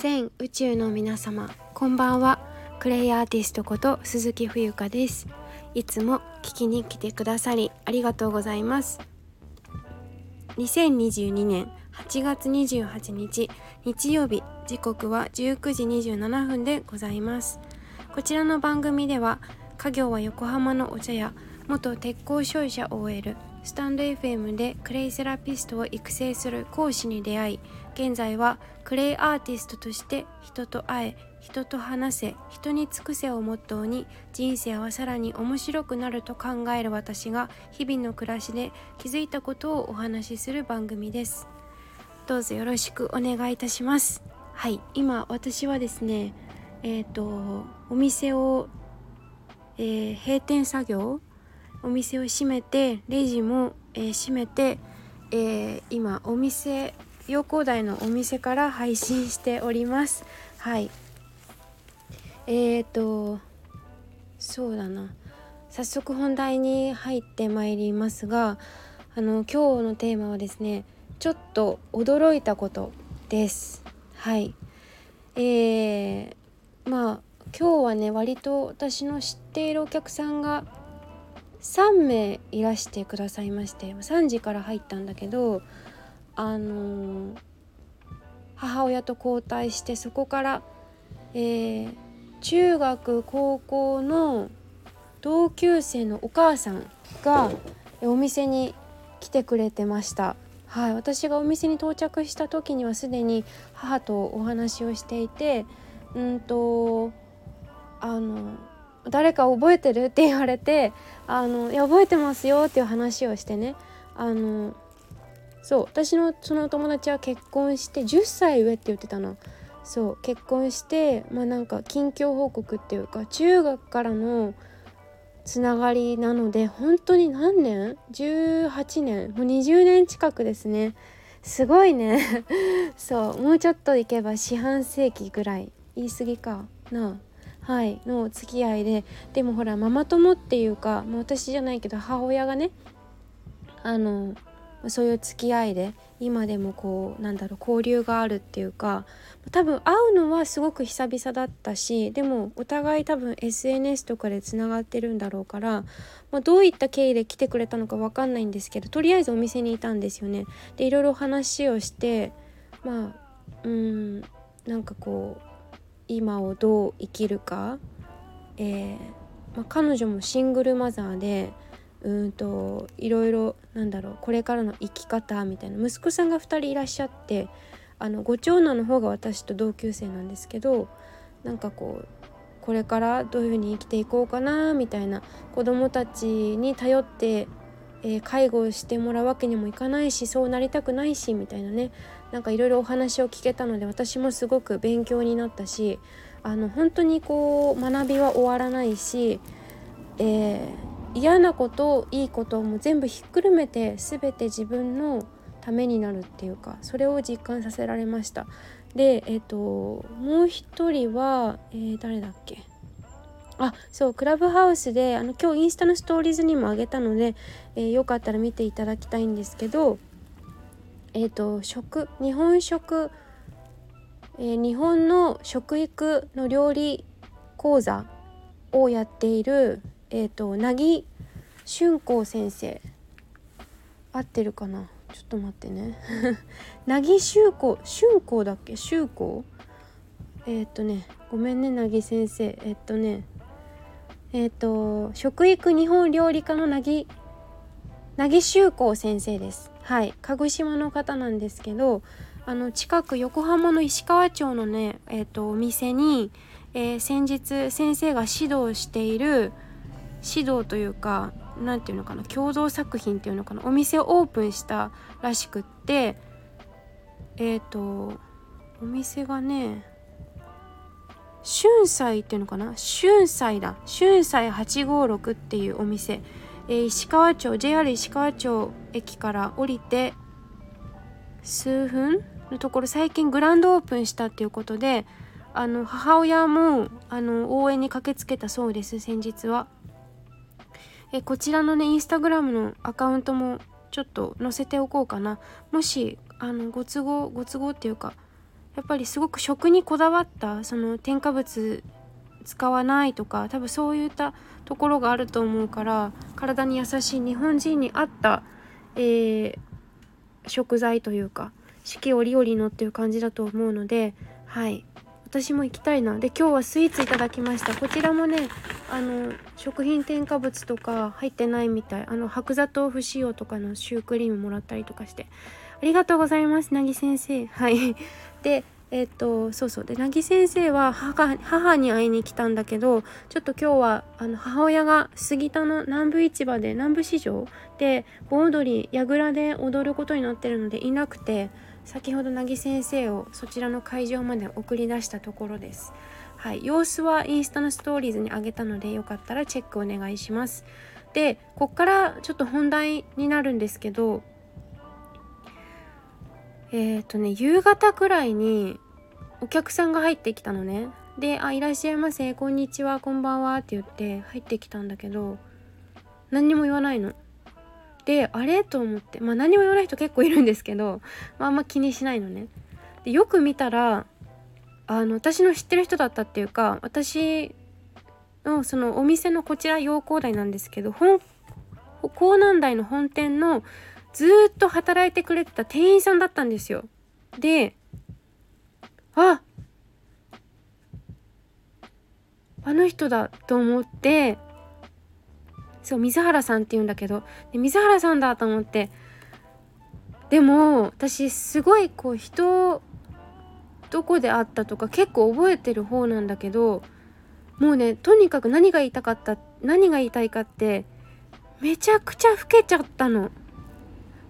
全宇宙の皆様こんばんは。クレイアーティストこと鈴木冬香です。いつも聞きに来てくださりありがとうございます。2022年8月28日日曜日時刻は19時27分でございます。こちらの番組では家業は横浜のお茶屋元鉄鋼商社 OL スタンド FM でクレイセラピストを育成する講師に出会い現在はクレイアーティストとして人と会え人と話せ人に尽くせをモットーに人生はさらに面白くなると考える私が日々の暮らしで気づいたことをお話しする番組です。どうぞよろしくお願いいたします。はい今私はですねえっ、ー、とお店を、えー、閉店作業お店を閉めてレジも、えー、閉めて、えー、今お店陽光台のお店から配信しております。はい。えーとそうだな。早速本題に入ってまいりますがあの今日のテーマはですねちょっと驚いたことです。はい。えー、まあ今日はね割と私の知っているお客さんが3名いらしてくださいまして3時から入ったんだけどあのー、母親と交代してそこから、えー、中学高校の同級生のお母さんがお店に来てくれてました。はい、私がお店に到着した時にはすでに母とお話をしていてうんとあの誰か覚えてる？って言われてあのいや覚えてますよっていう話をしてね。あのそう私のその友達は結婚して10歳上って言ってたの。そう結婚してまあなんか近況報告っていうか中学からのつながりなので本当に何年 ?18 年？もう20年近くですね。すごいね。そうもうちょっといけば四半世紀ぐらい。言い過ぎかな。あはいの付き合いででもほらママ友っていうか、まあ、私じゃないけど母親がねあのそういう付き合いで今でもこうなんだろう交流があるっていうか多分会うのはすごく久々だったしでもお互い多分 SNS とかでつながってるんだろうから、まあ、どういった経緯で来てくれたのか分かんないんですけどとりあえずお店にいたんですよね。でいろいろ話をしてまあうんなんかこう今をどう生きるか、えーまあ、彼女もシングルマザーでうんといろいろなんだろうこれからの生き方みたいな。息子さんが2人いらっしゃってあのご長男の方が私と同級生なんですけどなんかこうこれからどういうふうに生きていこうかなみたいな。子どもたちに頼って、えー、介護してもらうわけにもいかないしそうなりたくないしみたいなねなんかいろいろお話を聞けたので私もすごく勉強になったしあの本当にこう学びは終わらないし、えー、嫌なこといいことも全部ひっくるめて全て自分のためになるっていうかそれを実感させられました。でえっ、ー、ともう一人は、えー、誰だっけ？あそうクラブハウスであの今日インスタのストーリーズにもあげたので、えー、よかったら見ていただきたいんですけどえっ、ー、と食日本食、えー、日本の食育の料理講座をやっているえっ、ー、となぎ春光先生。合ってるかな？ちょっと待ってね。なぎ春光春光だっけ？春光えっ、とねごめんねなぎ先生。えっ、とねえっ、と食育日本料理家のなぎなぎ修光先生です。はい。鹿児島の方なんですけどあの近く横浜の石川町のね、えーと、お店に、えー、先日先生が指導している指導というか何て言うのかな共同作品っていうのかなお店をオープンしたらしくってえっ、ー、とお店がね春菜っていうのかな？春菜だ。春菜856っていうお店。えー、石川町 JR 石川町駅から降りて数分のところ最近グランドオープンしたっていうことであの母親もあの応援に駆けつけたそうです先日は。えこちらのねインスタグラムのアカウントもちょっと載せておこうかな。もしあのご都合ご都合っていうかやっぱりすごく食にこだわったその添加物使わないとか多分そういったところがあると思うから体に優しい日本人に合った、えー、食材というか四季折々のっていう感じだと思うのではい。私も行きたいな。で今日はスイーツいただきました。こちらもねあの食品添加物とか入ってないみたい。あの白砂糖不使用とかのシュークリームもらったりとかして。ありがとうございますなぎ先生。はい。でえっ、とそうそうでなぎ先生は母母に会いに来たんだけどちょっと今日はあの母親が杉田の南部市場で南部市場で盆踊り櫓で踊ることになってるのでいなくて先ほどなぎ先生をそちらの会場まで送り出したところです。はい、様子はインスタのストーリーズに上げたのでよかったらチェックお願いします。でこっからちょっと本題になるんですけどえっ、ー、とね夕方くらいにお客さんが入ってきたのね。で「あいらっしゃいませこんにちはこんばんは」って言って入ってきたんだけど何にも言わないの。であれ？と思ってまあ何も言わない人結構いるんですけど、まあ、あんま気にしないのね。でよく見たらあの私の知ってる人だったっていうか私のそのお店のこちら陽光台なんですけど本港南台の本店のずっと働いてくれてた店員さんだったんですよ。でああの人だと思ってそう水原さんって言うんだけどで水原さんだと思ってでも私すごいこう人どこで会ったとか結構覚えてる方なんだけどもうねとにかく何が言いたかった何が言いたいかってめちゃくちゃ老けちゃったの。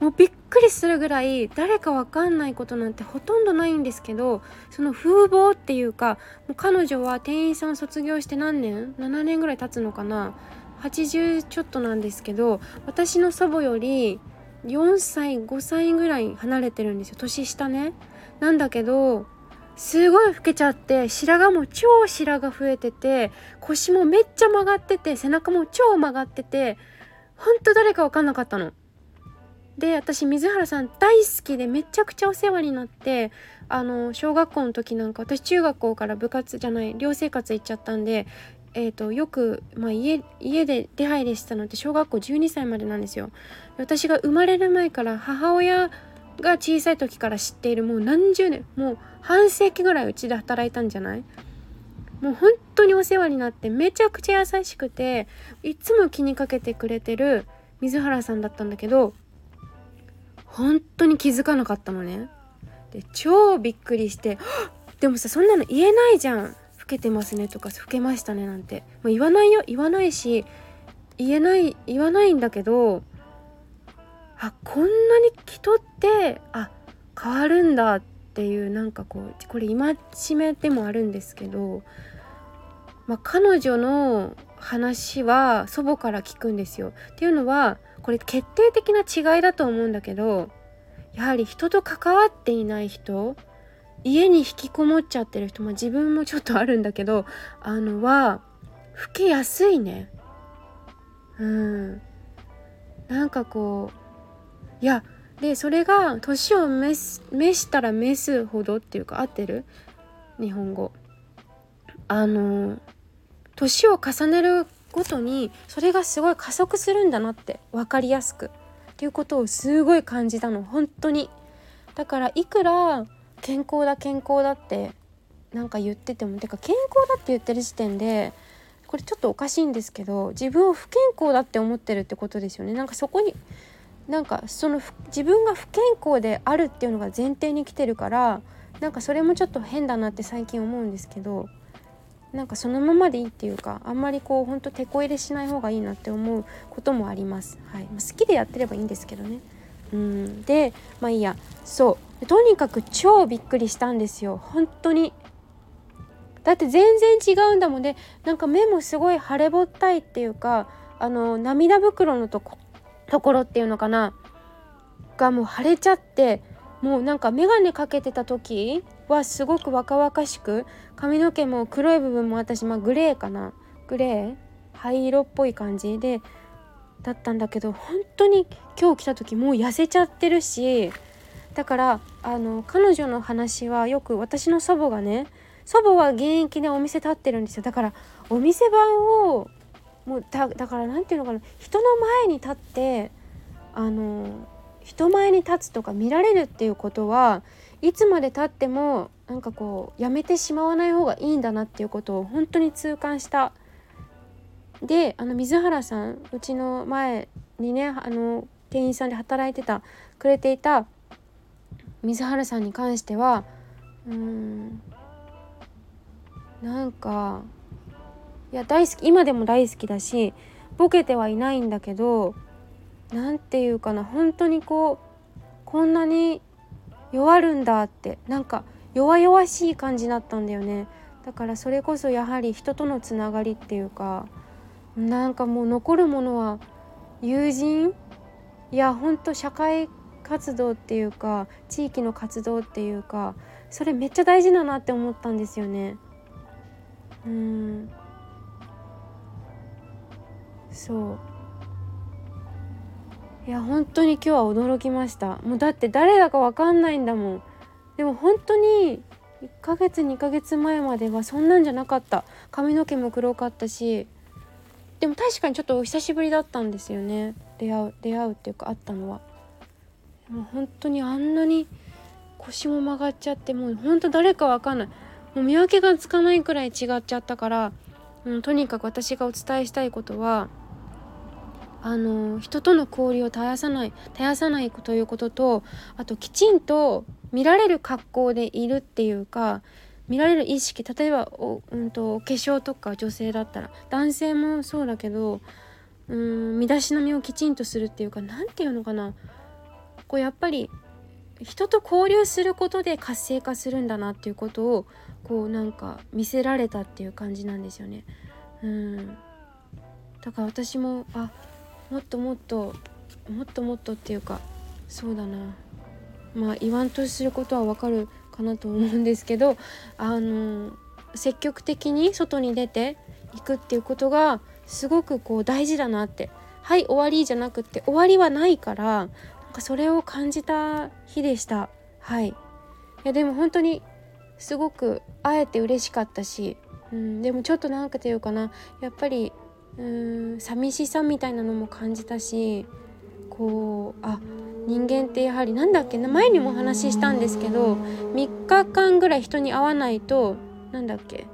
もうびっくりするぐらい誰かわかんないことなんてほとんどないんですけどその風貌っていうかもう彼女は店員さん卒業して何年 ?7 年ぐらい経つのかな？80ちょっとなんですけど私の祖母より4歳5歳ぐらい離れてるんですよ年下ねなんだけどすごい老けちゃって白髪も超白髪増えてて腰もめっちゃ曲がってて背中も超曲がっててほんと誰か分かんなかったの。で私水原さん大好きでめちゃくちゃお世話になってあの小学校の時なんか私中学校から部活じゃない寮生活行っちゃったんでえーと、よく、まあ家、家で出入りしてたのって小学校12歳までなんですよ。私が生まれる前から母親が小さい時から知っているもう何十年もう半世紀ぐらいうちで働いたんじゃない？もう本当にお世話になってめちゃくちゃ優しくていつも気にかけてくれてる水原さんだったんだけど本当に気づかなかったのね。で超びっくりしてでもさそんなの言えないじゃん老けてますねとか老けましたねなんて、まあ、言わないよ言わないし言えない言わないんだけどあこんなに人ってあ変わるんだっていうなんかこうこれ戒めでもあるんですけど、まあ、彼女の話は祖母から聞くんですよ。っていうのはこれ決定的な違いだと思うんだけどやはり人と関わっていない人家に引きこもっちゃってる人、まあ、自分もちょっとあるんだけどあのは老けやすいね。うん。なんかこういやでそれが年を召したら召すほどっていうか合ってる？日本語。あの年を重ねるごとにそれがすごい加速するんだなって分かりやすく。っていうことをすごい感じたの。本当に。だからいくら健康だ健康だってなんか言っててもてか健康だって言ってる時点でこれちょっとおかしいんですけど自分を不健康だって思ってるってことですよね。なんかそこになんかその自分が不健康であるっていうのが前提に来てるからなんかそれもちょっと変だなって最近思うんですけどなんかそのままでいいっていうかあんまりこうほんとてこ入れしない方がいいなって思うこともあります。はい、好きでやってればいいんですけどね。うん。でまあいいや。そう。とにかく超びっくりしたんですよ。本当に。だって全然違うんだもんでなんか目もすごい腫れぼったいっていうかあの涙袋のとこところっていうのかな。がもう腫れちゃってもうなんか眼鏡かけてた時はすごく若々しく髪の毛も黒い部分も私まあグレーかな。グレー？灰色っぽい感じでだったんだけど本当に今日来た時もう痩せちゃってるしだからあの彼女の話はよく私の祖母がね祖母は現役でお店立ってるんですよ。だからお店番をもうだから何て言うのかな人の前に立ってあの人前に立つとか見られるっていうことはいつまでたってもなんかこうやめてしまわない方がいいんだなっていうことを本当に痛感した。であの水原さんうちの前にねあの店員さんで働いてたくれていた水原さんに関してはうんなんかいや大好き今でも大好きだしボケてはいないんだけど何て言うかな本当にこうこんなに弱るんだってなんか弱々しい感じだったんだよね。だからそれこそやはり人とのつながりっていうかなんかもう残るものは友人いやほんと社会活動っていうか地域の活動っていうかそれめっちゃ大事だなって思ったんですよね。うん。そう。いや本当に今日は驚きました。もうだって誰だか分かんないんだもん。でも本当に1ヶ月2ヶ月前まではそんなんじゃなかった。髪の毛も黒かったし。でも確かにちょっとお久しぶりだったんですよね。出会う出会うっていうか会ったのは。もう本当にあんなに腰も曲がっちゃってもう本当誰かわかんない。もう見分けがつかないくらい違っちゃったから、う、とにかく私がお伝えしたいことはあの人との交流を絶やさない絶やさないということとあときちんと見られる格好でいるっていうか見られる意識例えばお,、うんと、化粧とか女性だったら男性もそうだけどうん身だしなみをきちんとするっていうか何て言うのかなこうやっぱり人と交流することで活性化するんだなっていうことをこうなんか見せられたっていう感じなんですよね。うんだから私もあもっともっともっともっとっていうかそうだな。まあ言わんとすることはわかるかなと思うんですけどあの積極的に外に出ていくっていうことがすごくこう大事だなって。はい終わりじゃなくって終わりはないからなんかそれを感じた日でした。はい。いやでも本当にすごく会えて嬉しかったし、うん、でもちょっとなんかていうかな。やっぱりうん寂しさみたいなのも感じたしこうあ人間ってやはりなんだっけな前にもお話ししたんですけど3日間ぐらい人に会わないとなんだっけ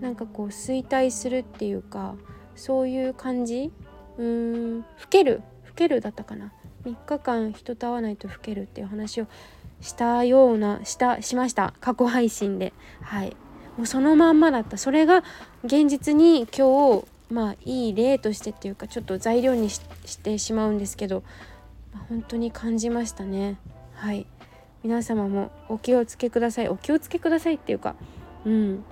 なんかこう衰退するっていうかそういう感じ？うーん老ける老けるだったかな。3日間人と会わないと老けるっていう話をしたようなしたしました。過去配信で。はい。もうそのまんまだった。それが現実に今日まあいい例としてっていうかちょっと材料にしてしまうんですけど、まあ、本当に感じましたね。はい。皆様もお気をつけください。お気をつけくださいっていうかうん。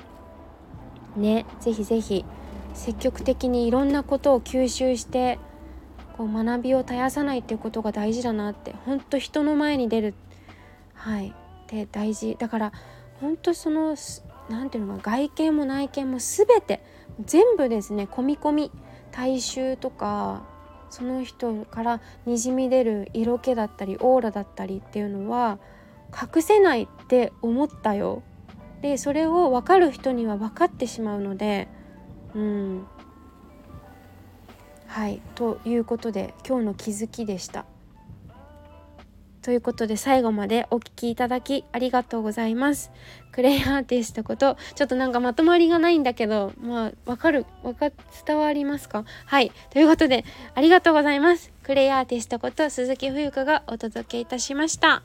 ねぜひぜひ積極的にいろんなことを吸収してこう学びを絶やさないっていうことが大事だなって本当人の前に出る。はい。って大事。だから本当その何ていうのか外見も内見も全て全部ですね込み込み体臭とかその人からにじみ出る色気だったりオーラだったりっていうのは隠せないって思ったよ。でそれを分かる人には分かってしまうのでうんはいということで今日の気づきでした。ということで最後までお聴きいただきありがとうございます。クレイアーティストことちょっとなんかまとまりがないんだけどまあわかるわか伝わりますか？はいということでありがとうございます。クレイアーティストこと鈴木冬香がお届けいたしました。